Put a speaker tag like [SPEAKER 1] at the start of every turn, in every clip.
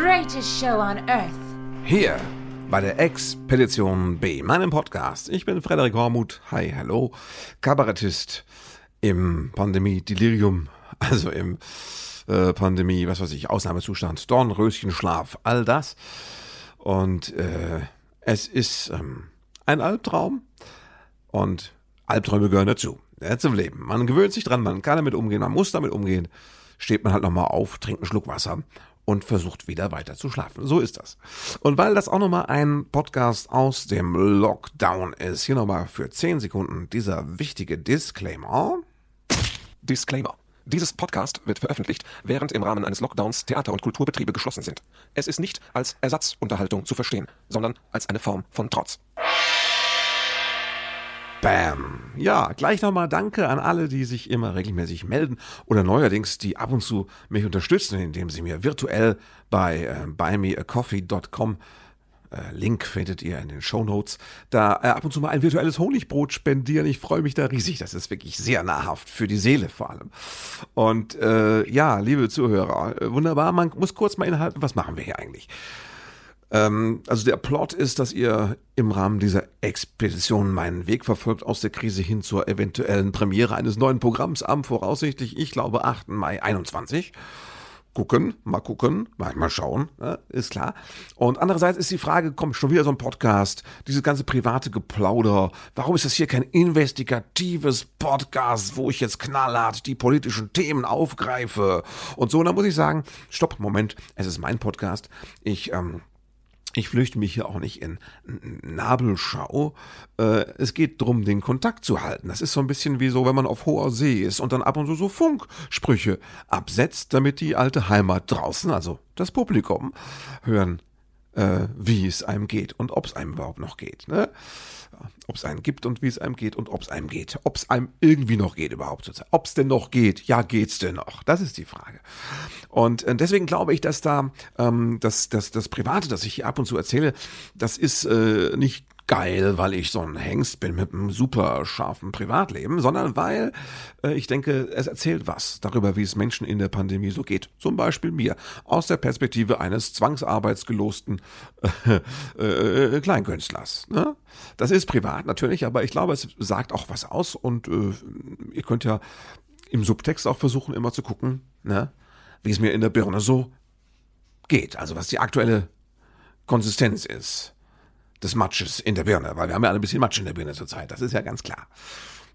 [SPEAKER 1] greatest show on earth.
[SPEAKER 2] Hier bei der Expedition B, meinem Podcast. Ich bin Frederik Hormuth. Hi, hallo. Kabarettist im Pandemie-Delirium, also im äh, Pandemie, was weiß ich, Ausnahmezustand, Dornröschenschlaf, all das. Und äh, es ist ähm, ein Albtraum und Albträume gehören dazu. Ja, zum Leben. Man gewöhnt sich dran, man kann damit umgehen, man muss damit umgehen. Steht man halt nochmal auf, trinkt einen Schluck Wasser und versucht wieder weiter zu schlafen. So ist das. Und weil das auch nochmal ein Podcast aus dem Lockdown ist, hier nochmal für 10 Sekunden dieser wichtige Disclaimer.
[SPEAKER 3] Disclaimer. Dieses Podcast wird veröffentlicht, während im Rahmen eines Lockdowns Theater- und Kulturbetriebe geschlossen sind. Es ist nicht als Ersatzunterhaltung zu verstehen, sondern als eine Form von Trotz.
[SPEAKER 2] Bam. Ja, gleich nochmal Danke an alle, die sich immer regelmäßig melden oder neuerdings, die ab und zu mich unterstützen, indem sie mir virtuell bei äh, buymeacoffee.com äh, Link findet ihr in den Show Notes. Da äh, ab und zu mal ein virtuelles Honigbrot spendieren. Ich freue mich da riesig. Das ist wirklich sehr nahrhaft für die Seele vor allem. Und äh, ja, liebe Zuhörer, äh, wunderbar. Man muss kurz mal inhalten, was machen wir hier eigentlich? Ähm, also der Plot ist, dass ihr im Rahmen dieser Expedition meinen Weg verfolgt aus der Krise hin zur eventuellen Premiere eines neuen Programms am voraussichtlich, ich glaube, 8. Mai 21 gucken, mal gucken, mal, schauen, ja, ist klar. Und andererseits ist die Frage, kommt schon wieder so ein Podcast, dieses ganze private Geplauder, warum ist das hier kein investigatives Podcast, wo ich jetzt knallhart die politischen Themen aufgreife und so, und da muss ich sagen, stopp, Moment, es ist mein Podcast, ich, ähm, ich flüchte mich hier auch nicht in Nabelschau. Äh, es geht darum, den Kontakt zu halten. Das ist so ein bisschen wie so, wenn man auf hoher See ist und dann ab und zu so Funksprüche absetzt, damit die alte Heimat draußen, also das Publikum, hören, äh, wie es einem geht und ob es einem überhaupt noch geht. Ne? Ob es einen gibt und wie es einem geht und ob es einem geht. Ob es einem irgendwie noch geht überhaupt zurzeit. Ob es denn noch geht. Ja, geht's denn noch? Das ist die Frage. Und äh, deswegen glaube ich, dass da ähm, das, das, das Private, das ich hier ab und zu erzähle, das ist äh, nicht geil, weil ich so ein Hengst bin mit einem super scharfen Privatleben, sondern weil äh, ich denke, es erzählt was darüber, wie es Menschen in der Pandemie so geht. Zum Beispiel mir, aus der Perspektive eines zwangsarbeitsgelosten äh, äh, Kleinkünstlers. Ne? Das ist privat natürlich, aber ich glaube, es sagt auch was aus und äh, ihr könnt ja im Subtext auch versuchen, immer zu gucken, ne, wie es mir in der Birne so geht. Also was die aktuelle Konsistenz ist des Matsches in der Birne, weil wir haben ja alle ein bisschen Matsch in der Birne zurzeit, das ist ja ganz klar.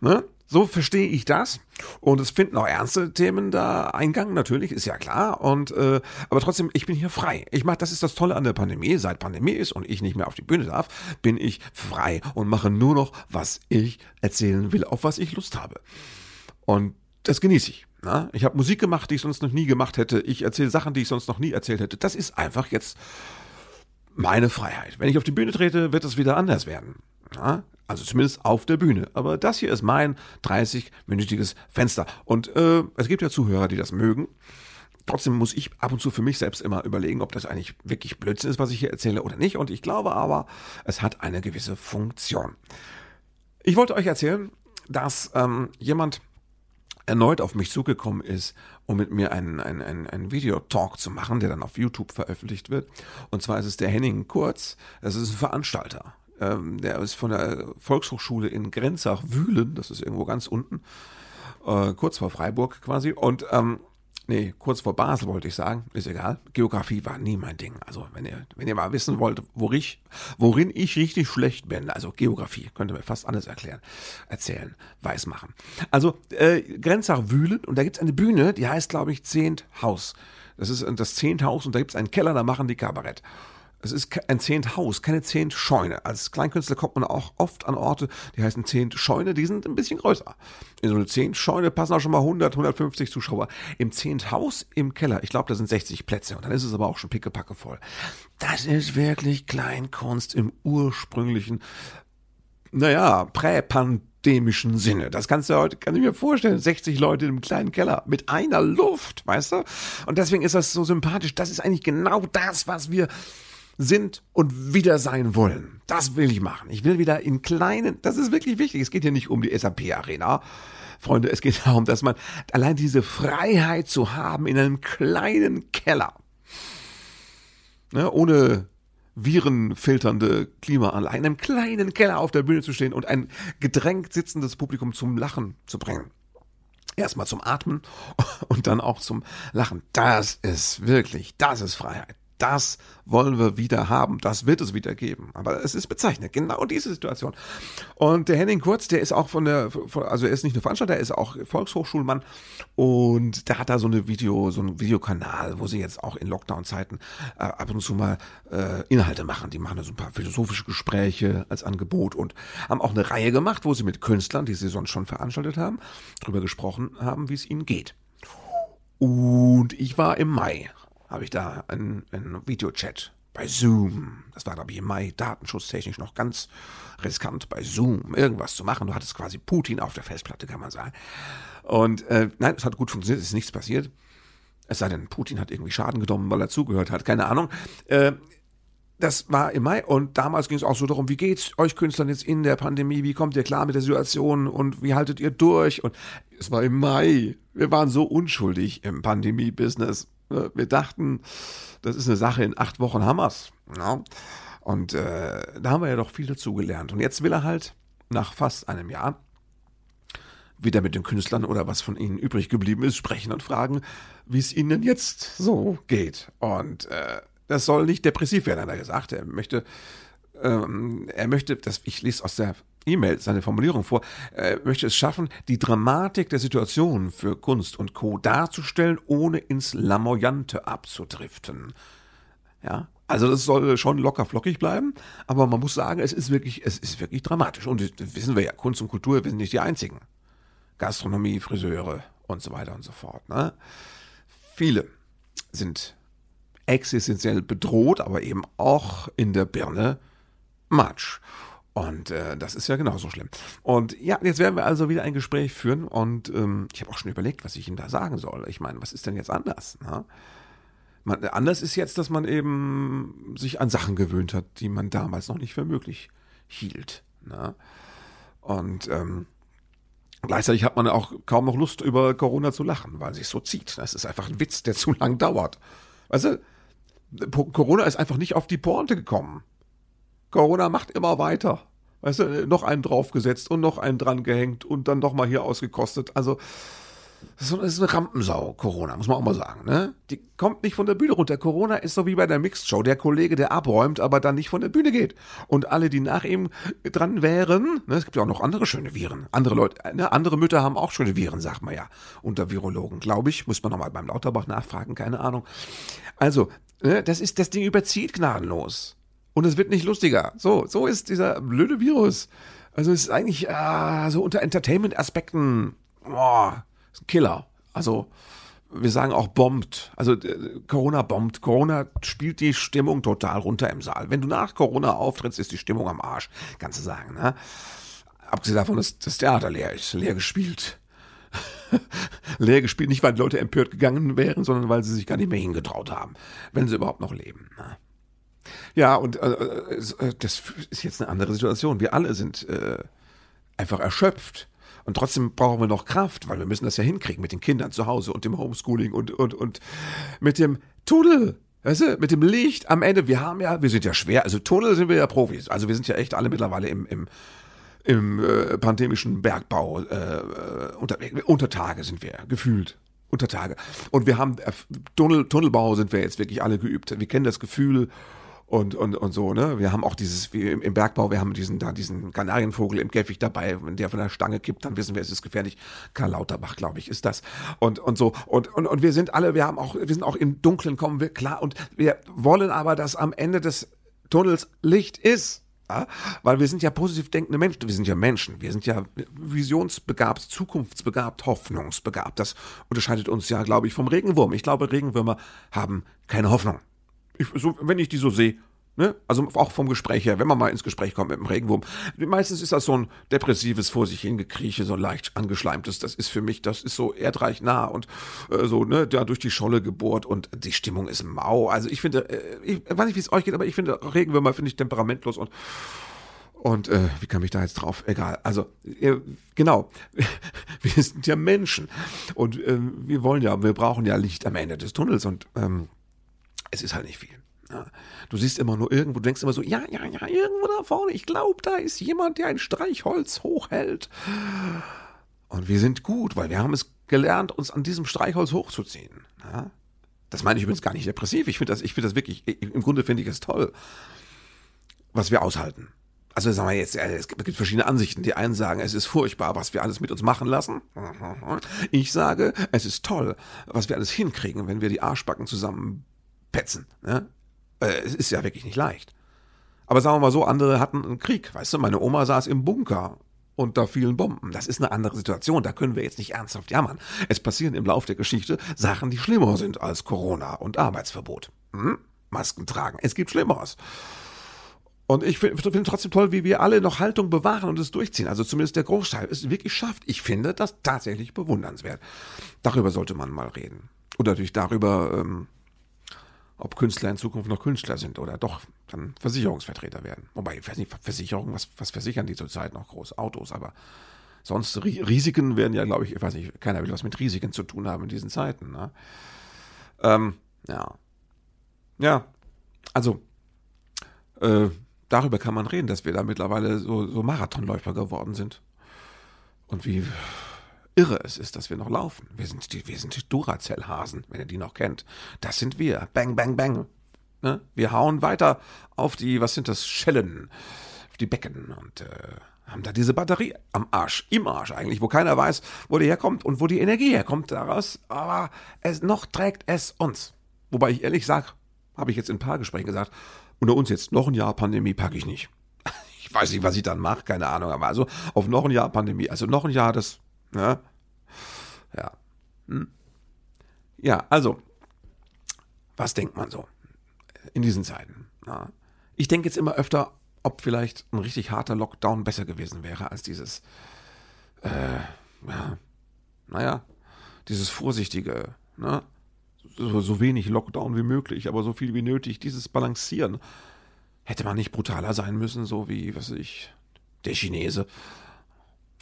[SPEAKER 2] Ne? So verstehe ich das. Und es finden auch ernste Themen da Eingang, natürlich, ist ja klar. Und äh, aber trotzdem, ich bin hier frei. Ich mache, das ist das Tolle an der Pandemie. Seit Pandemie ist und ich nicht mehr auf die Bühne darf, bin ich frei und mache nur noch, was ich erzählen will, auf was ich Lust habe. Und das genieße ich. Na? Ich habe Musik gemacht, die ich sonst noch nie gemacht hätte. Ich erzähle Sachen, die ich sonst noch nie erzählt hätte. Das ist einfach jetzt meine Freiheit. Wenn ich auf die Bühne trete, wird es wieder anders werden. Ja? Also zumindest auf der Bühne. Aber das hier ist mein 30-minütiges Fenster. Und äh, es gibt ja Zuhörer, die das mögen. Trotzdem muss ich ab und zu für mich selbst immer überlegen, ob das eigentlich wirklich Blödsinn ist, was ich hier erzähle oder nicht. Und ich glaube aber, es hat eine gewisse Funktion. Ich wollte euch erzählen, dass ähm, jemand erneut auf mich zugekommen ist, um mit mir einen, einen, einen, einen Videotalk zu machen, der dann auf YouTube veröffentlicht wird. Und zwar ist es der Henning Kurz, das ist ein Veranstalter. Ähm, der ist von der Volkshochschule in Grenzach-Wühlen, das ist irgendwo ganz unten, äh, kurz vor Freiburg quasi. Und ähm, nee, kurz vor Basel wollte ich sagen, ist egal. Geografie war nie mein Ding. Also wenn ihr, wenn ihr mal wissen wollt, wo ich, worin ich richtig schlecht bin, also Geografie, könnt ihr mir fast alles erklären, erzählen, weiß machen. Also äh, Grenzach Wühlen und da gibt's eine Bühne, die heißt, glaube ich, Zehnt Haus. Das ist das Zehnt Haus und da gibt's einen Keller, da machen die Kabarett. Es ist ein Zehnthaus, keine Zehntscheune. Als Kleinkünstler kommt man auch oft an Orte, die heißen Zehntscheune, die sind ein bisschen größer. In so eine Zehntscheune passen auch schon mal 100, 150 Zuschauer. Im Zehnthaus im Keller, ich glaube, da sind 60 Plätze und dann ist es aber auch schon pickepacke voll. Das ist wirklich Kleinkunst im ursprünglichen, naja, präpandemischen Sinne. Das kannst du heute, kann ich mir vorstellen. 60 Leute im kleinen Keller mit einer Luft, weißt du? Und deswegen ist das so sympathisch. Das ist eigentlich genau das, was wir sind und wieder sein wollen. Das will ich machen. Ich will wieder in kleinen, das ist wirklich wichtig. Es geht hier nicht um die SAP-Arena. Freunde, es geht darum, dass man allein diese Freiheit zu haben in einem kleinen Keller, ne, ohne virenfilternde Klimaanlage, in einem kleinen Keller auf der Bühne zu stehen und ein gedrängt sitzendes Publikum zum Lachen zu bringen. Erstmal zum Atmen und dann auch zum Lachen. Das ist wirklich, das ist Freiheit das wollen wir wieder haben, das wird es wieder geben. Aber es ist bezeichnet, genau diese Situation. Und der Henning Kurz, der ist auch von der, also er ist nicht nur Veranstalter, er ist auch Volkshochschulmann und der hat da so eine Video, so einen Videokanal, wo sie jetzt auch in Lockdown-Zeiten äh, ab und zu mal äh, Inhalte machen. Die machen da so ein paar philosophische Gespräche als Angebot und haben auch eine Reihe gemacht, wo sie mit Künstlern, die sie sonst schon veranstaltet haben, darüber gesprochen haben, wie es ihnen geht. Und ich war im Mai habe ich da einen, einen Videochat bei Zoom. Das war, glaube ich, im Mai datenschutztechnisch noch ganz riskant, bei Zoom irgendwas zu machen. Du hattest quasi Putin auf der Festplatte, kann man sagen. Und äh, nein, es hat gut funktioniert, es ist nichts passiert. Es sei denn, Putin hat irgendwie Schaden genommen, weil er zugehört hat, keine Ahnung. Äh, das war im Mai und damals ging es auch so darum, wie geht's euch Künstlern jetzt in der Pandemie, wie kommt ihr klar mit der Situation und wie haltet ihr durch? Und es war im Mai. Wir waren so unschuldig im Pandemie-Business. Ne, wir dachten, das ist eine Sache, in acht Wochen wir's. Ja. Und äh, da haben wir ja doch viel dazugelernt. Und jetzt will er halt nach fast einem Jahr wieder mit den Künstlern oder was von ihnen übrig geblieben ist, sprechen und fragen, wie es ihnen jetzt so geht. Und äh, das soll nicht depressiv werden, hat er gesagt. Er möchte, ähm, er möchte, das, ich lese aus der E-Mail seine Formulierung vor, er möchte es schaffen, die Dramatik der Situation für Kunst und Co. darzustellen, ohne ins Lamoyante abzudriften. Ja, also das soll schon locker flockig bleiben, aber man muss sagen, es ist wirklich, es ist wirklich dramatisch. Und das wissen wir ja, Kunst und Kultur, wir sind nicht die einzigen. Gastronomie, Friseure und so weiter und so fort. Ne? Viele sind existenziell bedroht, aber eben auch in der Birne Matsch. Und äh, das ist ja genauso schlimm. Und ja, jetzt werden wir also wieder ein Gespräch führen. Und ähm, ich habe auch schon überlegt, was ich ihm da sagen soll. Ich meine, was ist denn jetzt anders? Ne? Man, anders ist jetzt, dass man eben sich an Sachen gewöhnt hat, die man damals noch nicht für möglich hielt. Ne? Und ähm, gleichzeitig hat man auch kaum noch Lust, über Corona zu lachen, weil sich so zieht. Das ist einfach ein Witz, der zu lang dauert. Du, Corona ist einfach nicht auf die Pointe gekommen. Corona macht immer weiter. Weißt du, noch einen draufgesetzt und noch einen dran gehängt und dann doch mal hier ausgekostet. Also, das ist eine Rampensau, Corona, muss man auch mal sagen. Ne? Die kommt nicht von der Bühne runter. Corona ist so wie bei der Mixed Show. Der Kollege, der abräumt, aber dann nicht von der Bühne geht. Und alle, die nach ihm dran wären, ne, es gibt ja auch noch andere schöne Viren. Andere Leute, ne, andere Mütter haben auch schöne Viren, sagt man ja, unter Virologen, glaube ich. Muss man nochmal beim Lauterbach nachfragen, keine Ahnung. Also, ne, das ist, das Ding überzieht gnadenlos. Und es wird nicht lustiger. So, so ist dieser blöde Virus. Also es ist eigentlich äh, so unter Entertainment-Aspekten, boah, ist ein Killer. Also wir sagen auch bombt. Also äh, Corona bombt. Corona spielt die Stimmung total runter im Saal. Wenn du nach Corona auftrittst, ist die Stimmung am Arsch, kannst du sagen. Ne? Abgesehen davon, dass das Theater leer ist, leer gespielt. leer gespielt, nicht weil Leute empört gegangen wären, sondern weil sie sich gar nicht mehr hingetraut haben, wenn sie überhaupt noch leben. Ne? Ja, und äh, äh, das ist jetzt eine andere Situation. Wir alle sind äh, einfach erschöpft. Und trotzdem brauchen wir noch Kraft, weil wir müssen das ja hinkriegen mit den Kindern zu Hause und dem Homeschooling und, und, und mit dem Tunnel. Weißt du, mit dem Licht am Ende. Wir haben ja, wir sind ja schwer, also Tunnel sind wir ja Profis. Also wir sind ja echt alle mittlerweile im, im, im äh, pandemischen Bergbau äh, unter, unter Tage sind wir, gefühlt. Unter Tage. Und wir haben, äh, Tunnel, Tunnelbau sind wir jetzt wirklich alle geübt. Wir kennen das Gefühl und, und, und so, ne? Wir haben auch dieses, wie im, Bergbau, wir haben diesen, da diesen Kanarienvogel im Käfig dabei, wenn der von der Stange kippt, dann wissen wir, es ist gefährlich. Karl Lauterbach, glaube ich, ist das. Und, und so. Und, und, und wir sind alle, wir haben auch, wir sind auch im Dunkeln, kommen wir klar. Und wir wollen aber, dass am Ende des Tunnels Licht ist. Ja? Weil wir sind ja positiv denkende Menschen, wir sind ja Menschen, wir sind ja visionsbegabt, zukunftsbegabt, hoffnungsbegabt. Das unterscheidet uns ja, glaube ich, vom Regenwurm. Ich glaube, Regenwürmer haben keine Hoffnung ich, so, wenn ich die so sehe, ne? also auch vom Gespräch her, wenn man mal ins Gespräch kommt mit dem Regenwurm, meistens ist das so ein depressives vor sich hingekrieche, so leicht angeschleimtes, das ist für mich, das ist so erdreich nah und äh, so, ne, da durch die Scholle gebohrt und die Stimmung ist mau. Also ich finde, äh, ich weiß nicht, wie es euch geht, aber ich finde Regenwürmer finde ich temperamentlos und Und äh, wie kam ich da jetzt drauf? Egal. Also, äh, genau. wir sind ja Menschen. Und äh, wir wollen ja, wir brauchen ja Licht am Ende des Tunnels. Und ähm, es ist halt nicht viel. Ja. Du siehst immer nur irgendwo, du denkst immer so, ja, ja, ja, irgendwo da vorne, ich glaube, da ist jemand, der ein Streichholz hochhält. Und wir sind gut, weil wir haben es gelernt, uns an diesem Streichholz hochzuziehen. Ja. Das meine ich übrigens gar nicht depressiv. Ich finde das, ich finde das wirklich, im Grunde finde ich es toll, was wir aushalten. Also sagen wir jetzt, es gibt verschiedene Ansichten. Die einen sagen, es ist furchtbar, was wir alles mit uns machen lassen. Ich sage, es ist toll, was wir alles hinkriegen, wenn wir die Arschbacken zusammenpetzen. Äh, es ist ja wirklich nicht leicht. Aber sagen wir mal so, andere hatten einen Krieg. Weißt du, meine Oma saß im Bunker und da fielen Bomben. Das ist eine andere Situation. Da können wir jetzt nicht ernsthaft jammern. Es passieren im Lauf der Geschichte Sachen, die schlimmer sind als Corona und Arbeitsverbot. Hm? Masken tragen. Es gibt Schlimmeres. Und ich finde find trotzdem toll, wie wir alle noch Haltung bewahren und es durchziehen. Also zumindest der Großteil es wirklich schafft. Ich finde das tatsächlich bewundernswert. Darüber sollte man mal reden. Und natürlich darüber, ähm, ob Künstler in Zukunft noch Künstler sind oder doch dann Versicherungsvertreter werden. Wobei, ich weiß nicht, Versicherung, was, was versichern die zurzeit noch groß? Autos, aber sonst Risiken werden ja, glaube ich, ich weiß nicht, keiner will was mit Risiken zu tun haben in diesen Zeiten. Ne? Ähm, ja. Ja, also, äh, darüber kann man reden, dass wir da mittlerweile so, so Marathonläufer geworden sind. Und wie irre es ist, dass wir noch laufen. Wir sind die, wir sind die Duracell-Hasen, wenn ihr die noch kennt. Das sind wir. Bang, bang, bang. Ne? Wir hauen weiter auf die, was sind das, Schellen, auf die Becken und äh, haben da diese Batterie am Arsch, im Arsch eigentlich, wo keiner weiß, wo die herkommt und wo die Energie herkommt daraus. Aber es, noch trägt es uns. Wobei ich ehrlich sage, habe ich jetzt in ein paar Gesprächen gesagt, unter uns jetzt noch ein Jahr Pandemie packe ich nicht. Ich weiß nicht, was ich dann mache, keine Ahnung, aber also auf noch ein Jahr Pandemie, also noch ein Jahr das, ne? Ja. Hm. Ja, also, was denkt man so in diesen Zeiten? Na? Ich denke jetzt immer öfter, ob vielleicht ein richtig harter Lockdown besser gewesen wäre als dieses, äh, ja, naja, dieses vorsichtige, ne? so, so wenig Lockdown wie möglich, aber so viel wie nötig, dieses Balancieren. Hätte man nicht brutaler sein müssen, so wie, was weiß ich, der Chinese.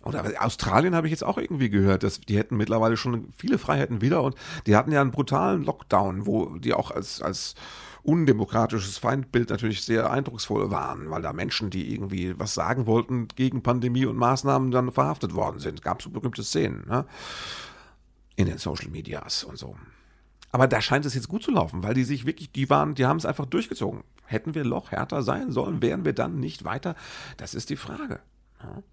[SPEAKER 2] Oder Australien habe ich jetzt auch irgendwie gehört, dass die hätten mittlerweile schon viele Freiheiten wieder und die hatten ja einen brutalen Lockdown, wo die auch als, als undemokratisches Feindbild natürlich sehr eindrucksvoll waren, weil da Menschen, die irgendwie was sagen wollten gegen Pandemie und Maßnahmen, dann verhaftet worden sind. Gab so berühmte Szenen, ne? In den Social Medias und so. Aber da scheint es jetzt gut zu laufen, weil die sich wirklich, die waren, die haben es einfach durchgezogen. Hätten wir Loch härter sein sollen, wären wir dann nicht weiter? Das ist die Frage. Ja.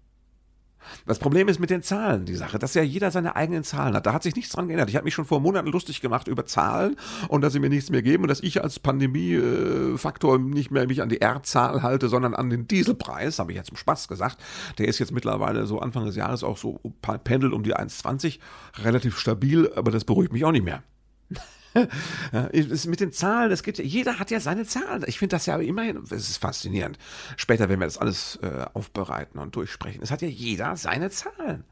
[SPEAKER 2] Das Problem ist mit den Zahlen, die Sache, dass ja jeder seine eigenen Zahlen hat. Da hat sich nichts dran geändert. Ich habe mich schon vor Monaten lustig gemacht über Zahlen und dass sie mir nichts mehr geben und dass ich als Pandemiefaktor nicht mehr mich an die R-Zahl halte, sondern an den Dieselpreis, habe ich jetzt zum Spaß gesagt. Der ist jetzt mittlerweile so Anfang des Jahres auch so pendelt um die 1,20, relativ stabil, aber das beruhigt mich auch nicht mehr ja, mit den Zahlen, das geht, jeder hat ja seine Zahlen. Ich finde das ja immerhin, es ist faszinierend. Später werden wir das alles äh, aufbereiten und durchsprechen. Es hat ja jeder seine Zahlen.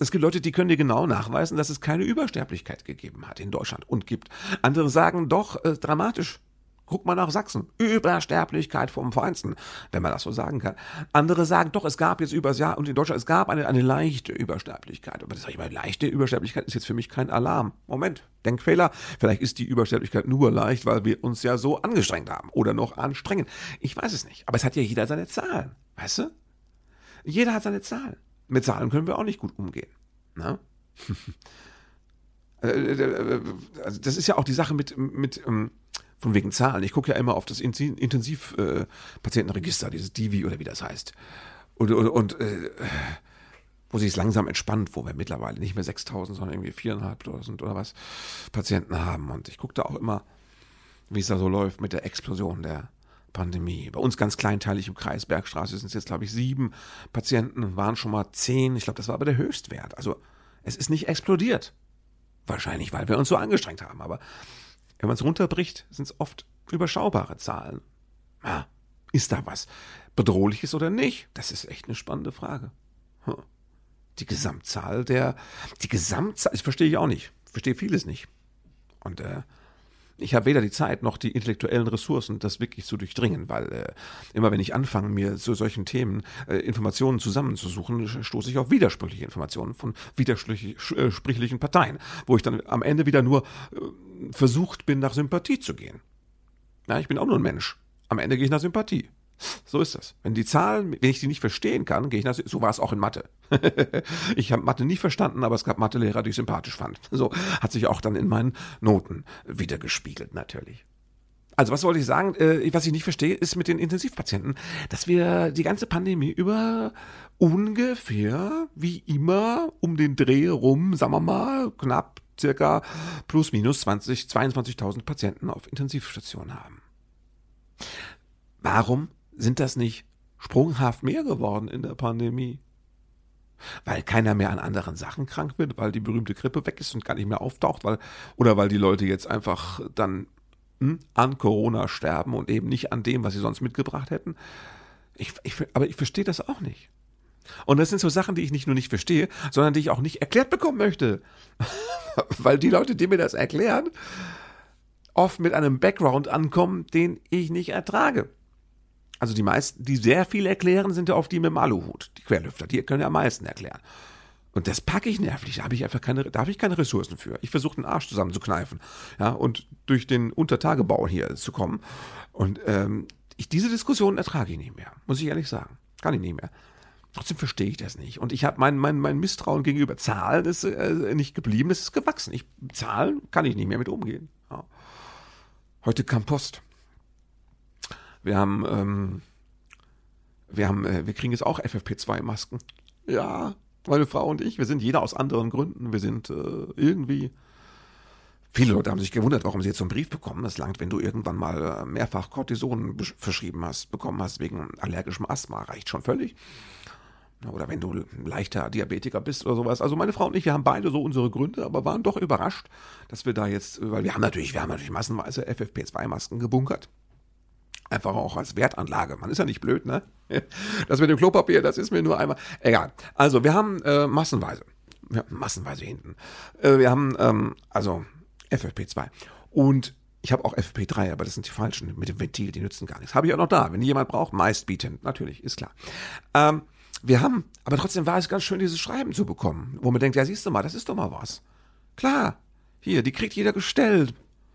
[SPEAKER 2] Es gibt Leute, die können dir genau nachweisen, dass es keine Übersterblichkeit gegeben hat in Deutschland und gibt. Andere sagen doch äh, dramatisch. Guck mal nach Sachsen. Übersterblichkeit vom Feinsten, wenn man das so sagen kann. Andere sagen, doch, es gab jetzt übers Jahr und in Deutschland, es gab eine, eine leichte Übersterblichkeit. Aber das sage ich mal, leichte Übersterblichkeit ist jetzt für mich kein Alarm. Moment, Denkfehler. Vielleicht ist die Übersterblichkeit nur leicht, weil wir uns ja so angestrengt haben oder noch anstrengen. Ich weiß es nicht. Aber es hat ja jeder seine Zahlen. Weißt du? Jeder hat seine Zahlen. Mit Zahlen können wir auch nicht gut umgehen. Na? Äh, äh, äh, also das ist ja auch die Sache mit, mit ähm, von wegen Zahlen. Ich gucke ja immer auf das Intensivpatientenregister, äh, dieses Divi oder wie das heißt. Und, und, und äh, wo sich es langsam entspannt, wo wir mittlerweile nicht mehr 6000, sondern irgendwie 4.500 oder was Patienten haben. Und ich gucke da auch immer, wie es da so läuft mit der Explosion der Pandemie. Bei uns ganz kleinteilig im Kreis Bergstraße sind es jetzt, glaube ich, sieben Patienten, waren schon mal zehn. Ich glaube, das war aber der Höchstwert. Also es ist nicht explodiert. Wahrscheinlich, weil wir uns so angestrengt haben. Aber wenn man es runterbricht, sind es oft überschaubare Zahlen. Ja, ist da was Bedrohliches oder nicht? Das ist echt eine spannende Frage. Die Gesamtzahl der, die Gesamtzahl, das verstehe ich auch nicht. Ich verstehe vieles nicht. Und äh, ich habe weder die Zeit noch die intellektuellen Ressourcen, das wirklich zu durchdringen, weil äh, immer wenn ich anfange, mir zu solchen Themen äh, Informationen zusammenzusuchen, stoße ich auf widersprüchliche Informationen von widersprüchlichen Parteien, wo ich dann am Ende wieder nur äh, versucht bin, nach Sympathie zu gehen. Ja, ich bin auch nur ein Mensch. Am Ende gehe ich nach Sympathie. So ist das. Wenn die Zahlen, wenn ich sie nicht verstehen kann, gehe ich nach, so war es auch in Mathe. ich habe Mathe nie verstanden, aber es gab Mathelehrer, die ich sympathisch fand. So hat sich auch dann in meinen Noten wieder gespiegelt, natürlich. Also was wollte ich sagen? Äh, was ich nicht verstehe, ist mit den Intensivpatienten, dass wir die ganze Pandemie über ungefähr wie immer um den Dreh rum, sagen wir mal, knapp circa plus minus 20, 22.000 Patienten auf Intensivstationen haben. Warum sind das nicht sprunghaft mehr geworden in der Pandemie? Weil keiner mehr an anderen Sachen krank wird, weil die berühmte Grippe weg ist und gar nicht mehr auftaucht, weil, oder weil die Leute jetzt einfach dann hm, an Corona sterben und eben nicht an dem, was sie sonst mitgebracht hätten. Ich, ich, aber ich verstehe das auch nicht. Und das sind so Sachen, die ich nicht nur nicht verstehe, sondern die ich auch nicht erklärt bekommen möchte. Weil die Leute, die mir das erklären, oft mit einem Background ankommen, den ich nicht ertrage. Also die meisten, die sehr viel erklären, sind ja oft die mit dem Aluhut, die Querlüfter, die können ja am meisten erklären. Und das packe ich nervlich, da habe ich einfach keine, da habe ich keine Ressourcen für. Ich versuche den Arsch zusammenzukneifen, ja, und durch den Untertagebau hier zu kommen. Und ähm, ich, diese Diskussion ertrage ich nicht mehr, muss ich ehrlich sagen. Kann ich nicht mehr. Trotzdem verstehe ich das nicht. Und ich habe mein, mein, mein Misstrauen gegenüber Zahlen ist äh, nicht geblieben, es ist gewachsen. Ich, Zahlen kann ich nicht mehr mit umgehen. Ja. Heute kam Post. Wir haben, ähm, wir haben, äh, wir kriegen jetzt auch FFP2-Masken. Ja, meine Frau und ich, wir sind jeder aus anderen Gründen. Wir sind äh, irgendwie. Viele Leute haben sich gewundert, warum sie jetzt so einen Brief bekommen. Das langt, wenn du irgendwann mal äh, mehrfach Cortison verschrieben hast, bekommen hast wegen allergischem Asthma, reicht schon völlig. Oder wenn du leichter Diabetiker bist oder sowas. Also meine Frau und ich, wir haben beide so unsere Gründe, aber waren doch überrascht, dass wir da jetzt, weil wir haben natürlich, wir haben natürlich massenweise FFP2-Masken gebunkert. Einfach auch als Wertanlage. Man ist ja nicht blöd, ne? Das mit dem Klopapier, das ist mir nur einmal. Egal. Also, wir haben äh, massenweise. Ja, massenweise hinten. Äh, wir haben, ähm, also FFP2. Und ich habe auch FFP3, aber das sind die falschen mit dem Ventil, die nützen gar nichts. Habe ich auch noch da. Wenn jemand braucht, meist bietend. Natürlich, ist klar. Ähm, wir haben, aber trotzdem war es ganz schön, dieses Schreiben zu bekommen, wo man denkt, ja, siehst du mal, das ist doch mal was. Klar, hier, die kriegt jeder gestellt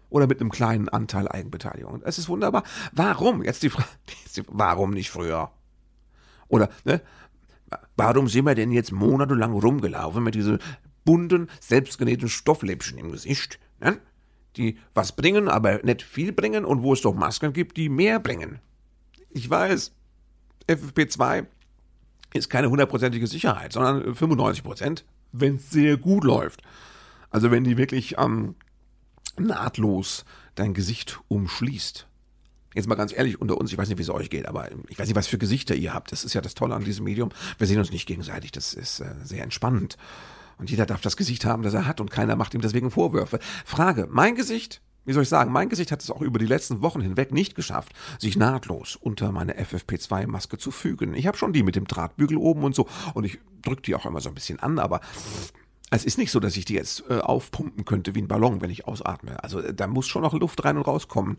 [SPEAKER 2] oder mit einem kleinen Anteil Eigenbeteiligung. Es ist wunderbar. Warum? Jetzt die Frage, warum nicht früher? Oder, ne? Warum sind wir denn jetzt monatelang rumgelaufen mit diesen bunten, selbstgenähten Stoffläppchen im Gesicht? Ne? Die was bringen, aber nicht viel bringen und wo es doch Masken gibt, die mehr bringen. Ich weiß, FFP2 ist keine hundertprozentige Sicherheit, sondern 95 Prozent, wenn es sehr gut läuft. Also wenn die wirklich ähm, nahtlos dein Gesicht umschließt. Jetzt mal ganz ehrlich unter uns, ich weiß nicht, wie es euch geht, aber ich weiß nicht, was für Gesichter ihr habt. Das ist ja das Tolle an diesem Medium. Wir sehen uns nicht gegenseitig. Das ist äh, sehr entspannend. Und jeder darf das Gesicht haben, das er hat und keiner macht ihm deswegen Vorwürfe. Frage, mein Gesicht, wie soll ich sagen, mein Gesicht hat es auch über die letzten Wochen hinweg nicht geschafft, sich nahtlos unter meine FFP2-Maske zu fügen. Ich habe schon die mit dem Drahtbügel oben und so und ich drücke die auch immer so ein bisschen an, aber es ist nicht so, dass ich die jetzt äh, aufpumpen könnte wie ein Ballon, wenn ich ausatme. Also äh, da muss schon noch Luft rein und rauskommen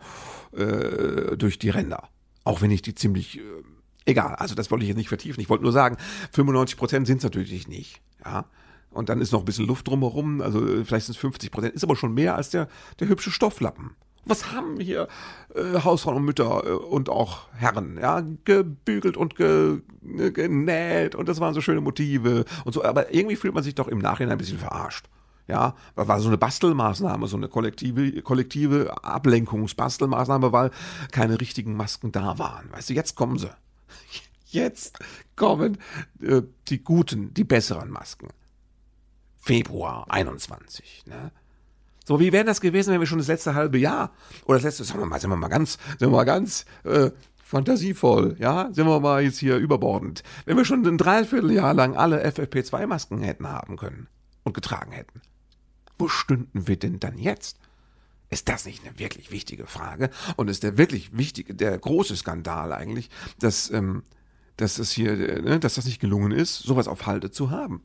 [SPEAKER 2] äh, durch die Ränder. Auch wenn ich die ziemlich, äh, egal, also das wollte ich jetzt nicht vertiefen. Ich wollte nur sagen, 95 Prozent sind es natürlich nicht. Ja. Und dann ist noch ein bisschen Luft drumherum, also äh, vielleicht sind es 50 Prozent, ist aber schon mehr als der, der hübsche Stofflappen was haben hier äh, Hausfrauen und Mütter äh, und auch Herren, ja, gebügelt und ge, äh, genäht und das waren so schöne Motive und so, aber irgendwie fühlt man sich doch im Nachhinein ein bisschen verarscht. Ja, war so eine Bastelmaßnahme, so eine kollektive, kollektive Ablenkungsbastelmaßnahme, weil keine richtigen Masken da waren. Weißt du, jetzt kommen sie. Jetzt kommen äh, die guten, die besseren Masken. Februar 21, ne? So, wie wäre das gewesen, wenn wir schon das letzte halbe Jahr oder das letzte, sagen wir mal, sind wir mal ganz, sind wir mal ganz äh, fantasievoll, ja, sind wir mal jetzt hier überbordend. Wenn wir schon ein Dreivierteljahr lang alle FFP2-Masken hätten haben können und getragen hätten, wo stünden wir denn dann jetzt? Ist das nicht eine wirklich wichtige Frage? Und ist der wirklich wichtige, der große Skandal eigentlich, dass, ähm, dass es hier, äh, ne, dass das nicht gelungen ist, sowas auf Halde zu haben?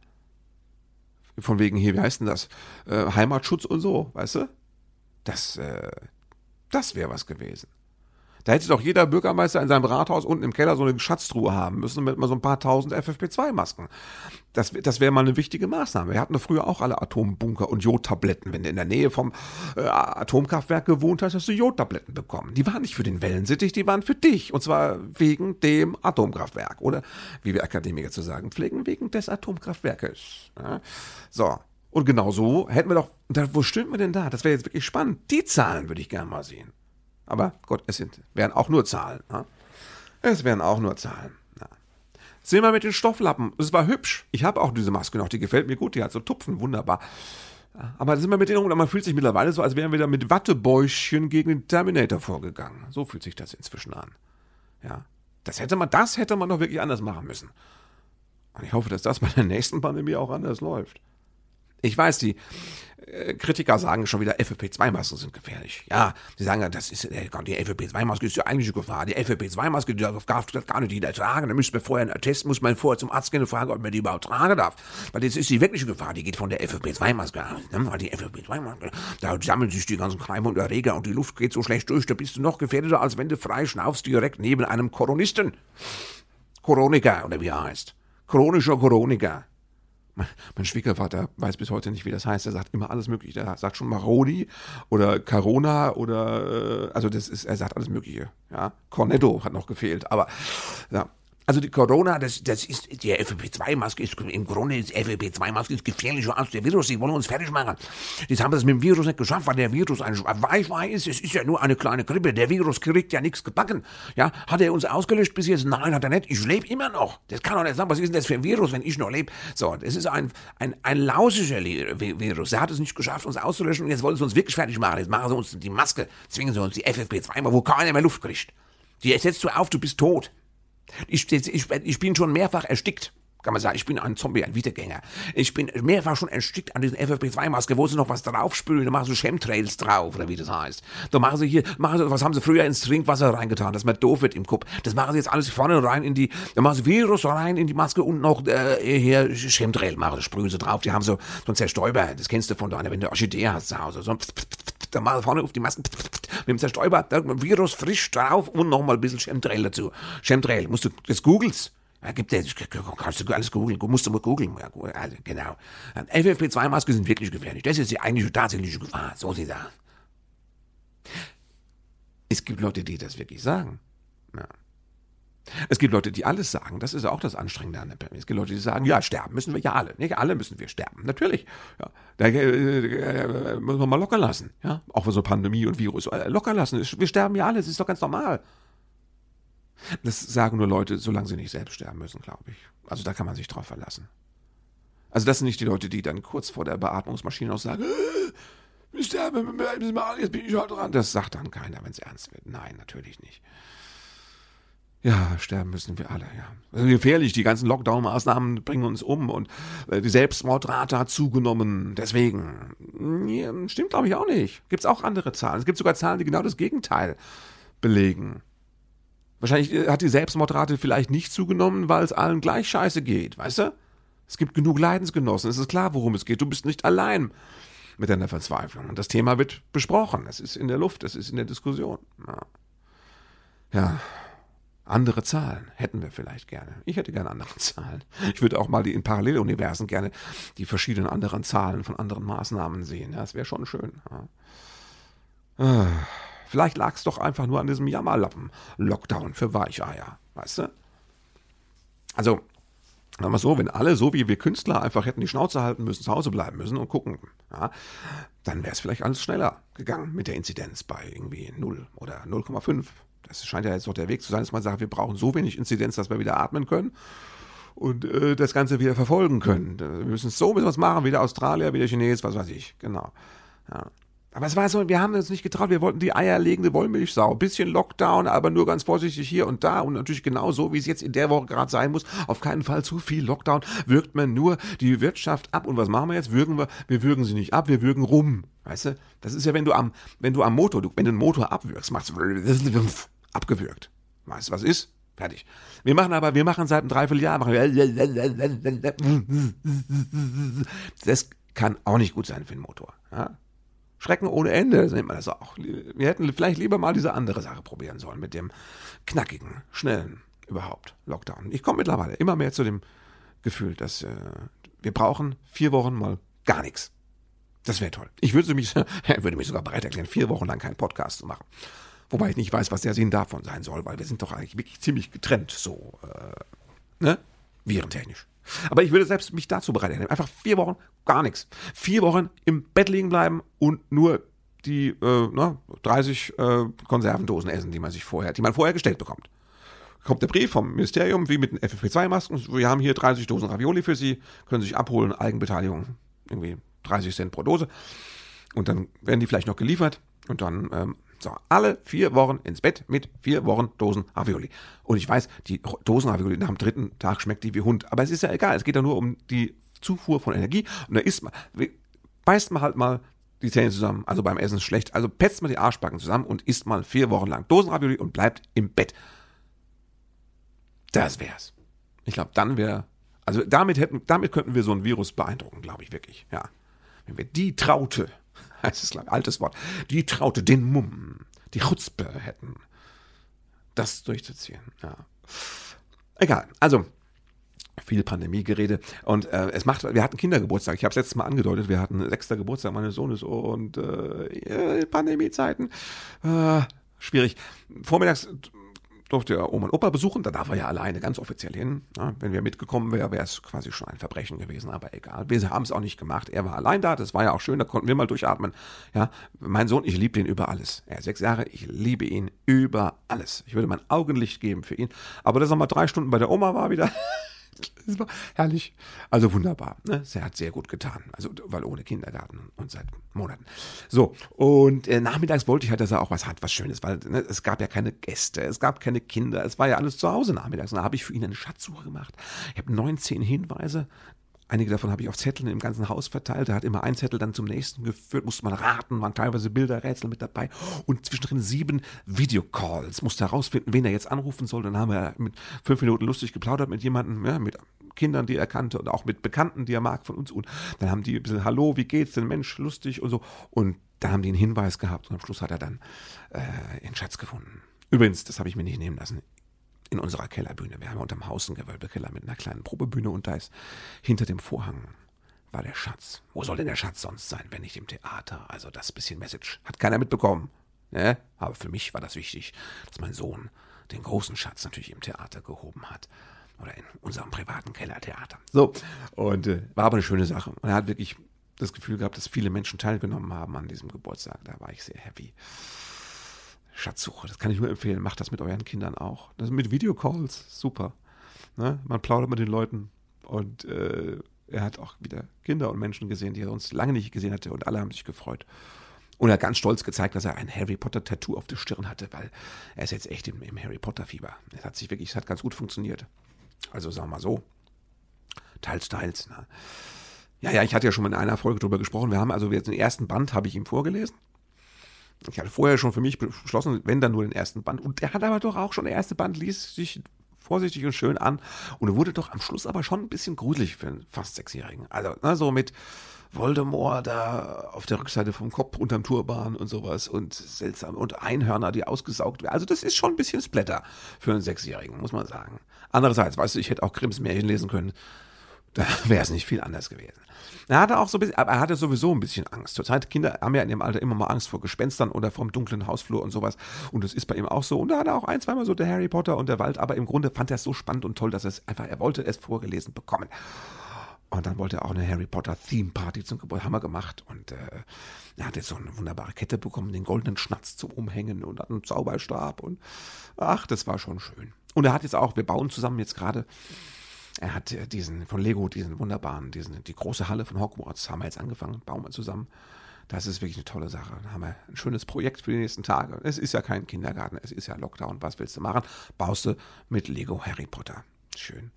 [SPEAKER 2] Von wegen hier, wie heißt denn das? Äh, Heimatschutz und so, weißt du? Das, äh, Das wäre was gewesen. Da hätte doch jeder Bürgermeister in seinem Rathaus unten im Keller so eine Schatztruhe haben müssen mit mal so ein paar tausend FFP2-Masken. Das, das wäre mal eine wichtige Maßnahme. Wir hatten früher auch alle Atombunker und Jodtabletten. Wenn du in der Nähe vom äh, Atomkraftwerk gewohnt hast, hast du Jodtabletten bekommen. Die waren nicht für den Wellensittich, die waren für dich. Und zwar wegen dem Atomkraftwerk. Oder wie wir Akademiker zu sagen pflegen, wegen des Atomkraftwerkes. Ja? So. Und genau so hätten wir doch, da, wo stimmt wir denn da? Das wäre jetzt wirklich spannend. Die Zahlen würde ich gerne mal sehen. Aber Gott, es sind, wären auch nur Zahlen. Ne? Es wären auch nur Zahlen. Ja. Sehen wir mit den Stofflappen. Es war hübsch. Ich habe auch diese Maske noch, die gefällt mir gut. Die hat so Tupfen, wunderbar. Aber sind wir mit denen, man fühlt sich mittlerweile so, als wären wir da mit Wattebäuschen gegen den Terminator vorgegangen. So fühlt sich das inzwischen an. Ja. Das hätte man, das hätte man doch wirklich anders machen müssen. Und ich hoffe, dass das bei der nächsten Pandemie auch anders läuft. Ich weiß, die äh, Kritiker sagen schon wieder, FFP2-Masken sind gefährlich. Ja, sie sagen, das ist, äh, die FFP2-Maske ist ja eigentlich eine Gefahr. Die FFP2-Maske, die darf gar nicht jeder tragen. Da müsste man vorher einen Test, muss man vorher zum Arzt gehen und fragen, ob man die überhaupt tragen darf. Weil jetzt ist die wirkliche Gefahr, die geht von der FFP2-Maske aus. Ne? Weil die FFP2-Maske, da sammeln sich die ganzen Keime und Erreger und die Luft geht so schlecht durch, da bist du noch gefährdeter, als wenn du frei schnaufst direkt neben einem Koronisten. Koroniker, oder wie er heißt. Chronischer Koroniker. Mein, mein, Schwiegervater weiß bis heute nicht, wie das heißt. Er sagt immer alles Mögliche. Er sagt schon Marodi oder Carona oder, äh, also das ist, er sagt alles Mögliche. Ja, Cornetto hat noch gefehlt, aber ja, also die Corona, das, das ist, die FFP2-Maske ist, im Grunde ist FFP2-Maske ist gefährlicher als der Virus. Die wollen uns fertig machen. Jetzt haben das mit dem Virus nicht geschafft, weil der Virus ein Weichweih ist. Es ist ja nur eine kleine Grippe. Der Virus kriegt ja nichts gebacken. Ja, hat er uns ausgelöscht bis jetzt? Nein, hat er nicht. Ich lebe immer noch. Das kann doch nicht sein. Was ist denn das für ein Virus, wenn ich noch lebe? So, das ist ein, ein, ein lausischer Virus. Er hat es nicht geschafft, uns auszulöschen und jetzt wollen sie uns wirklich fertig machen. Jetzt machen sie uns die Maske, zwingen sie uns die FFP2, wo keiner mehr Luft kriegt. Die setzt du auf, du bist tot. Ich, ich, ich bin schon mehrfach erstickt kann man sagen, ich bin ein Zombie, ein Wiedergänger. Ich bin mehrfach schon erstickt an diesen FFP2-Maske, wo sie noch was draufspülen, da machen sie Chemtrails drauf, oder wie das heißt. Da machen sie hier, machen sie, was haben sie früher ins Trinkwasser reingetan, dass man doof wird im Kopf. Das machen sie jetzt alles vorne rein in die, da machen sie Virus rein in die Maske und noch äh, hier Chemtrail machen, sprühen sie drauf. Die haben so, so ein Zerstäuber, das kennst du von deiner, wenn du Orchidee hast zu Hause, so da mal vorne auf die Maske mit dem Zerstäuber, da Virus frisch drauf und nochmal ein bisschen Chemtrail dazu. Chemtrail, musst du, das googelst. Ja, gibt es, kannst du alles googeln, musst du mal googeln. Ja, also, genau. FFP2-Maske sind wirklich gefährlich. Das ist die eigentliche tatsächliche Gefahr. So sieht das. Es gibt Leute, die das wirklich sagen. Ja. Es gibt Leute, die alles sagen. Das ist auch das Anstrengende an der Pandemie. Es gibt Leute, die sagen, ja, sterben müssen wir ja alle. Nicht alle müssen wir sterben. Natürlich. Ja. Da äh, äh, muss man mal locker lassen. Ja. Auch für so Pandemie und Virus. Äh, locker lassen. Wir sterben ja alle. Das ist doch ganz normal. Das sagen nur Leute, solange sie nicht selbst sterben müssen, glaube ich. Also da kann man sich drauf verlassen. Also das sind nicht die Leute, die dann kurz vor der Beatmungsmaschine auch sagen, wir sterben, jetzt bin ich halt dran. Das sagt dann keiner, wenn es ernst wird. Nein, natürlich nicht. Ja, sterben müssen wir alle, ja. Also gefährlich, die ganzen Lockdown-Maßnahmen bringen uns um und äh, die Selbstmordrate hat zugenommen. Deswegen, stimmt glaube ich auch nicht. Gibt es auch andere Zahlen. Es gibt sogar Zahlen, die genau das Gegenteil belegen. Wahrscheinlich äh, hat die Selbstmordrate vielleicht nicht zugenommen, weil es allen gleich scheiße geht, weißt du? Es gibt genug Leidensgenossen, es ist klar, worum es geht. Du bist nicht allein mit deiner Verzweiflung. Und das Thema wird besprochen. Es ist in der Luft, es ist in der Diskussion. Ja. ja. Andere Zahlen hätten wir vielleicht gerne. Ich hätte gerne andere Zahlen. Ich würde auch mal die in Paralleluniversen gerne die verschiedenen anderen Zahlen von anderen Maßnahmen sehen. Das wäre schon schön. Ah. Vielleicht lag es doch einfach nur an diesem Jammerlappen-Lockdown für Weicheier, weißt du? Also, sagen wir so, wenn alle so wie wir Künstler einfach hätten die Schnauze halten müssen, zu Hause bleiben müssen und gucken, ja, dann wäre es vielleicht alles schneller gegangen mit der Inzidenz bei irgendwie 0 oder 0,5. Das scheint ja jetzt doch der Weg zu sein, dass man sagt, wir brauchen so wenig Inzidenz, dass wir wieder atmen können und äh, das Ganze wieder verfolgen können. Wir müssen es so, müssen es machen, wieder Australier, wieder Chines, was weiß ich. Genau. Ja. Aber es war so, wir haben uns nicht getraut, wir wollten die eierlegende Wollmilchsau. Bisschen Lockdown, aber nur ganz vorsichtig hier und da und natürlich genau so, wie es jetzt in der Woche gerade sein muss. Auf keinen Fall zu viel Lockdown. Wirkt man nur die Wirtschaft ab. Und was machen wir jetzt? Würgen wir? Wir würgen sie nicht ab, wir würgen rum. Weißt du? Das ist ja, wenn du am, wenn du am Motor, du, wenn du den Motor abwürgst, machst du abgewürgt. Weißt du, was ist? Fertig. Wir machen aber, wir machen seit einem Dreivierteljahr, machen das kann auch nicht gut sein für den Motor. Ja? Schrecken ohne Ende, nennt man das auch. Wir hätten vielleicht lieber mal diese andere Sache probieren sollen mit dem knackigen, schnellen überhaupt Lockdown. Ich komme mittlerweile immer mehr zu dem Gefühl, dass äh, wir brauchen vier Wochen mal gar nichts. Das wäre toll. Ich würde mich, würde mich sogar bereit erklären, vier Wochen lang keinen Podcast zu machen. Wobei ich nicht weiß, was der Sinn davon sein soll, weil wir sind doch eigentlich wirklich ziemlich getrennt, so, äh, ne? Virentechnisch. Aber ich würde selbst mich dazu bereit erklären. Einfach vier Wochen gar nichts. Vier Wochen im Bett liegen bleiben und nur die äh, ne, 30 äh, Konservendosen essen, die man sich vorher, die man vorher gestellt bekommt. Kommt der Brief vom Ministerium, wie mit den FFP2-Masken. Wir haben hier 30 Dosen Ravioli für Sie, können Sie sich abholen, Eigenbeteiligung, irgendwie 30 Cent pro Dose. Und dann werden die vielleicht noch geliefert. Und dann, ähm, so, alle vier Wochen ins Bett mit vier Wochen Dosen Ravioli. Und ich weiß, die Dosen Ravioli nach dem dritten Tag schmeckt die wie Hund. Aber es ist ja egal. Es geht ja nur um die Zufuhr von Energie. Und da isst man, beißt man halt mal die Zähne zusammen. Also beim Essen ist schlecht. Also petzt man die Arschbacken zusammen und isst mal vier Wochen lang Dosen Ravioli und bleibt im Bett. Das wär's. Ich glaube, dann wäre, also damit hätten, damit könnten wir so ein Virus beeindrucken, glaube ich wirklich, ja. Wenn wir die Traute, heißt es, altes Wort, die Traute, den Mumm, die Chutzpe hätten, das durchzuziehen, ja. Egal, also, viel Pandemiegerede. Und äh, es macht, wir hatten Kindergeburtstag, ich habe es letztes Mal angedeutet, wir hatten sechster Geburtstag meines Sohnes und äh, Pandemiezeiten, äh, schwierig. Vormittags durfte er Oma und Opa besuchen. Da darf er ja alleine ganz offiziell hin. Ja, wenn wir mitgekommen wären, wäre es quasi schon ein Verbrechen gewesen, aber egal. Wir haben es auch nicht gemacht. Er war allein da, das war ja auch schön, da konnten wir mal durchatmen. Ja, mein Sohn, ich liebe den über alles. Er ist sechs Jahre, ich liebe ihn über alles. Ich würde mein Augenlicht geben für ihn. Aber dass er mal drei Stunden bei der Oma war wieder. Das war herrlich. Also wunderbar. Ne? Es hat sehr gut getan. Also, weil ohne Kindergarten und seit Monaten. So, und äh, nachmittags wollte ich halt, dass er auch was hat, was Schönes, weil ne, es gab ja keine Gäste, es gab keine Kinder, es war ja alles zu Hause nachmittags. Und da habe ich für ihn eine Schatzsuche gemacht. Ich habe 19 Hinweise Einige davon habe ich auf Zetteln im ganzen Haus verteilt. Er hat immer ein Zettel dann zum nächsten geführt, musste man raten, waren teilweise Bilder, Rätsel mit dabei und zwischendrin sieben Videocalls. Musste herausfinden, wen er jetzt anrufen soll. Dann haben wir mit fünf Minuten lustig geplaudert mit jemandem, ja, mit Kindern, die er kannte und auch mit Bekannten, die er mag von uns. Und dann haben die ein bisschen, hallo, wie geht's denn, Mensch, lustig und so. Und dann haben die einen Hinweis gehabt und am Schluss hat er dann äh, ihren Schatz gefunden. Übrigens, das habe ich mir nicht nehmen lassen in unserer Kellerbühne. Wir haben unterm Haus einen Gewölbekeller mit einer kleinen Probebühne und da ist hinter dem Vorhang war der Schatz. Wo soll denn der Schatz sonst sein, wenn nicht im Theater? Also das bisschen Message hat keiner mitbekommen. Ne? Aber für mich war das wichtig, dass mein Sohn den großen Schatz natürlich im Theater gehoben hat. Oder in unserem privaten Kellertheater. So, und äh, war aber eine schöne Sache. Und er hat wirklich das Gefühl gehabt, dass viele Menschen teilgenommen haben an diesem Geburtstag. Da war ich sehr happy. Schatzsuche, das kann ich nur empfehlen. Macht das mit euren Kindern auch. Das mit Videocalls, super. Ne? Man plaudert mit den Leuten und äh, er hat auch wieder Kinder und Menschen gesehen, die er sonst lange nicht gesehen hatte und alle haben sich gefreut. Und er hat ganz stolz gezeigt, dass er ein Harry Potter Tattoo auf der Stirn hatte, weil er ist jetzt echt im, im Harry Potter Fieber. Es hat sich wirklich, es hat ganz gut funktioniert. Also sagen wir mal so, teils, teils. Ne? Ja, ja, ich hatte ja schon mal in einer Folge drüber gesprochen. Wir haben also jetzt den ersten Band habe ich ihm vorgelesen. Ich hatte vorher schon für mich beschlossen, wenn dann nur den ersten Band. Und der hat aber doch auch schon, der erste Band ließ sich vorsichtig und schön an. Und wurde doch am Schluss aber schon ein bisschen gruselig für einen fast Sechsjährigen. Also, ne, so mit Voldemort da auf der Rückseite vom Kopf unterm Turban und sowas und seltsam und Einhörner, die ausgesaugt werden. Also, das ist schon ein bisschen Splatter für einen Sechsjährigen, muss man sagen. Andererseits, weißt du, ich hätte auch Grimms Märchen lesen können. Da wäre es nicht viel anders gewesen. Er hatte auch so ein bisschen, aber er hatte sowieso ein bisschen Angst. Zurzeit Kinder haben ja in dem Alter immer mal Angst vor Gespenstern oder vom dunklen Hausflur und sowas. Und das ist bei ihm auch so. Und da hat er auch ein, zweimal so der Harry Potter und der Wald. Aber im Grunde fand er es so spannend und toll, dass er es einfach, er wollte es vorgelesen bekommen. Und dann wollte er auch eine Harry Potter Theme Party zum Geburtstag, haben wir gemacht. Und äh, er hat jetzt so eine wunderbare Kette bekommen, den goldenen Schnatz zum Umhängen und einen Zauberstab. Und ach, das war schon schön. Und er hat jetzt auch, wir bauen zusammen jetzt gerade er hat diesen von Lego, diesen wunderbaren, diesen, die große Halle von Hogwarts, haben wir jetzt angefangen, bauen wir zusammen. Das ist wirklich eine tolle Sache. Dann haben wir ein schönes Projekt für die nächsten Tage. Es ist ja kein Kindergarten, es ist ja Lockdown. Was willst du machen? Baust du mit Lego Harry Potter. Schön.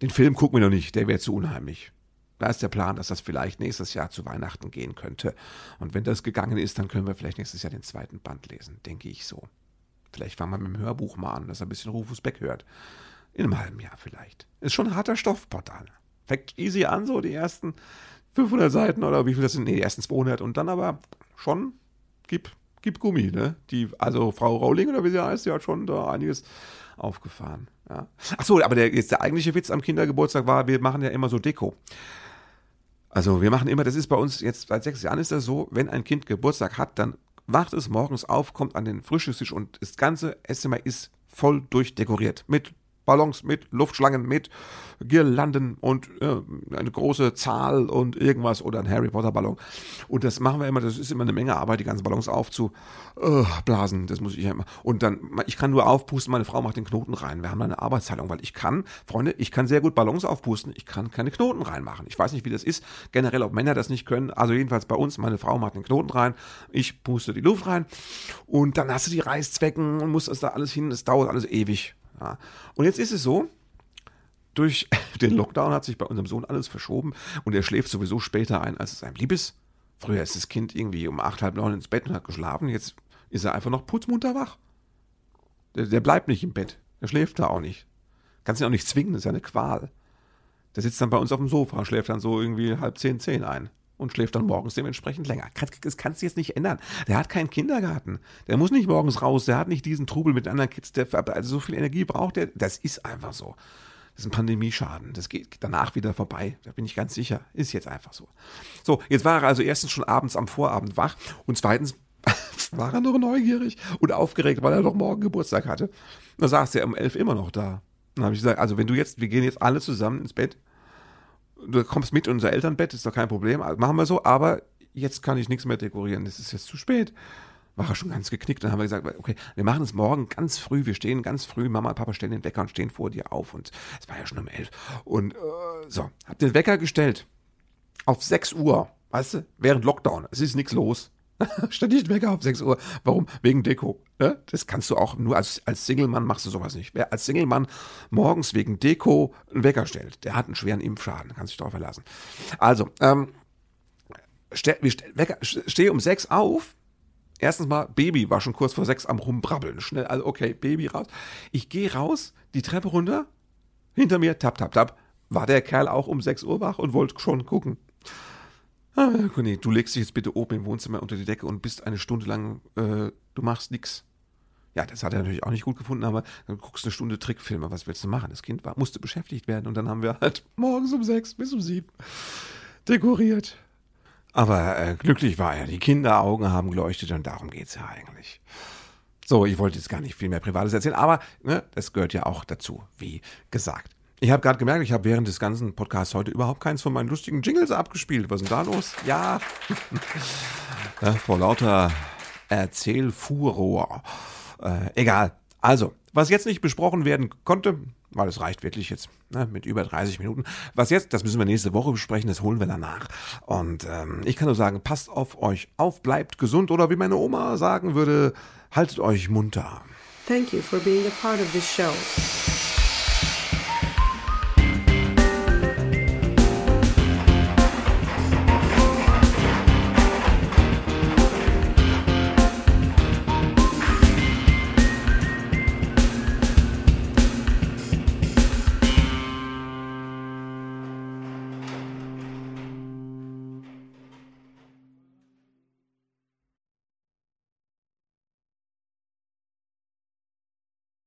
[SPEAKER 2] Den Film gucken wir noch nicht, der wäre zu unheimlich. Da ist der Plan, dass das vielleicht nächstes Jahr zu Weihnachten gehen könnte. Und wenn das gegangen ist, dann können wir vielleicht nächstes Jahr den zweiten Band lesen, denke ich so. Vielleicht fangen wir mit dem Hörbuch mal an, dass er ein bisschen Rufus Beck hört. In einem halben Jahr vielleicht. Ist schon ein harter Stoffportal. Fängt easy an, so die ersten 500 Seiten oder wie viel das sind? Nee, die ersten 200 und dann aber schon, gib, gib Gummi, ne? Die, also Frau Rowling oder wie sie heißt, die hat schon da einiges aufgefahren. Ja. Ach so, aber der, jetzt der eigentliche Witz am Kindergeburtstag war, wir machen ja immer so Deko. Also wir machen immer, das ist bei uns jetzt seit sechs Jahren ist das so, wenn ein Kind Geburtstag hat, dann wacht es morgens auf, kommt an den Frühstückstisch und das ganze Esszimmer ist voll durchdekoriert mit Ballons mit Luftschlangen, mit Girlanden und äh, eine große Zahl und irgendwas oder ein Harry Potter Ballon. Und das machen wir immer, das ist immer eine Menge Arbeit, die ganzen Ballons aufzublasen. Äh, das muss ich ja immer. Und dann, ich kann nur aufpusten, meine Frau macht den Knoten rein. Wir haben eine Arbeitsteilung, weil ich kann, Freunde, ich kann sehr gut Ballons aufpusten, ich kann keine Knoten reinmachen. Ich weiß nicht, wie das ist, generell, ob Männer das nicht können. Also jedenfalls bei uns, meine Frau macht den Knoten rein, ich puste die Luft rein und dann hast du die Reißzwecken und musst das da alles hin, es dauert alles ewig. Ja. Und jetzt ist es so, durch den Lockdown hat sich bei unserem Sohn alles verschoben und er schläft sowieso später ein, als es einem lieb ist. Früher ist das Kind irgendwie um acht, halb neun ins Bett und hat geschlafen. Jetzt ist er einfach noch putzmunter wach. Der, der bleibt nicht im Bett. Der schläft da auch nicht. Kannst ihn auch nicht zwingen, das ist ja eine Qual. Der sitzt dann bei uns auf dem Sofa, schläft dann so irgendwie halb zehn, zehn ein und schläft dann morgens dementsprechend länger. Das kannst du jetzt nicht ändern. Der hat keinen Kindergarten. Der muss nicht morgens raus. Der hat nicht diesen Trubel mit anderen Kids. Der, also so viel Energie braucht der. Das ist einfach so. Das ist ein Pandemieschaden. Das geht danach wieder vorbei. Da bin ich ganz sicher. Ist jetzt einfach so. So, jetzt war er also erstens schon abends am Vorabend wach und zweitens war er noch neugierig und aufgeregt, weil er doch morgen Geburtstag hatte. Da saß er um elf immer noch da. Dann habe ich gesagt, also wenn du jetzt, wir gehen jetzt alle zusammen ins Bett, du kommst mit in unser Elternbett, ist doch kein Problem, machen wir so, aber jetzt kann ich nichts mehr dekorieren, das ist jetzt zu spät. War er schon ganz geknickt. Dann haben wir gesagt, okay, wir machen es morgen ganz früh. Wir stehen ganz früh. Mama und Papa stellen den Wecker und stehen vor dir auf. Und es war ja schon um elf. Und äh, so, hab den Wecker gestellt. Auf 6 Uhr. Weißt du, während Lockdown. Es ist nichts los. Stell dich Wecker auf 6 Uhr. Warum? Wegen Deko. Ne? Das kannst du auch nur als, als Single-Mann machst du sowas nicht. Wer als Single-Mann morgens wegen Deko einen Wecker stellt, der hat einen schweren Impfschaden. Kannst dich darauf verlassen. Also, ähm, steh, Wecker, steh um 6 auf. Erstens mal, Baby war schon kurz vor 6 am rumbrabbeln. Schnell, also okay, Baby raus. Ich gehe raus, die Treppe runter. Hinter mir, tap, tap, tap. War der Kerl auch um 6 Uhr wach und wollte schon gucken. Ah, du legst dich jetzt bitte oben im Wohnzimmer unter die Decke und bist eine Stunde lang, äh, du machst nix. Ja, das hat er natürlich auch nicht gut gefunden, aber dann guckst eine Stunde Trickfilme, was willst du machen? Das Kind war, musste beschäftigt werden und dann haben wir halt morgens um sechs bis um sieben dekoriert. Aber äh, glücklich war er. Die Kinderaugen haben geleuchtet und darum geht's ja eigentlich. So, ich wollte jetzt gar nicht viel mehr Privates erzählen, aber ne, das gehört ja auch dazu, wie gesagt. Ich habe gerade gemerkt, ich habe während des ganzen Podcasts heute überhaupt keins von meinen lustigen Jingles abgespielt. Was ist denn da los? Ja, vor lauter Erzählfuror. Äh, egal. Also, was jetzt nicht besprochen werden konnte, weil es reicht wirklich jetzt ne, mit über 30 Minuten. Was jetzt, das müssen wir nächste Woche besprechen, das holen wir danach. Und ähm, ich kann nur sagen, passt auf euch auf, bleibt gesund oder wie meine Oma sagen würde, haltet euch munter.
[SPEAKER 4] Thank you for being a part of this show.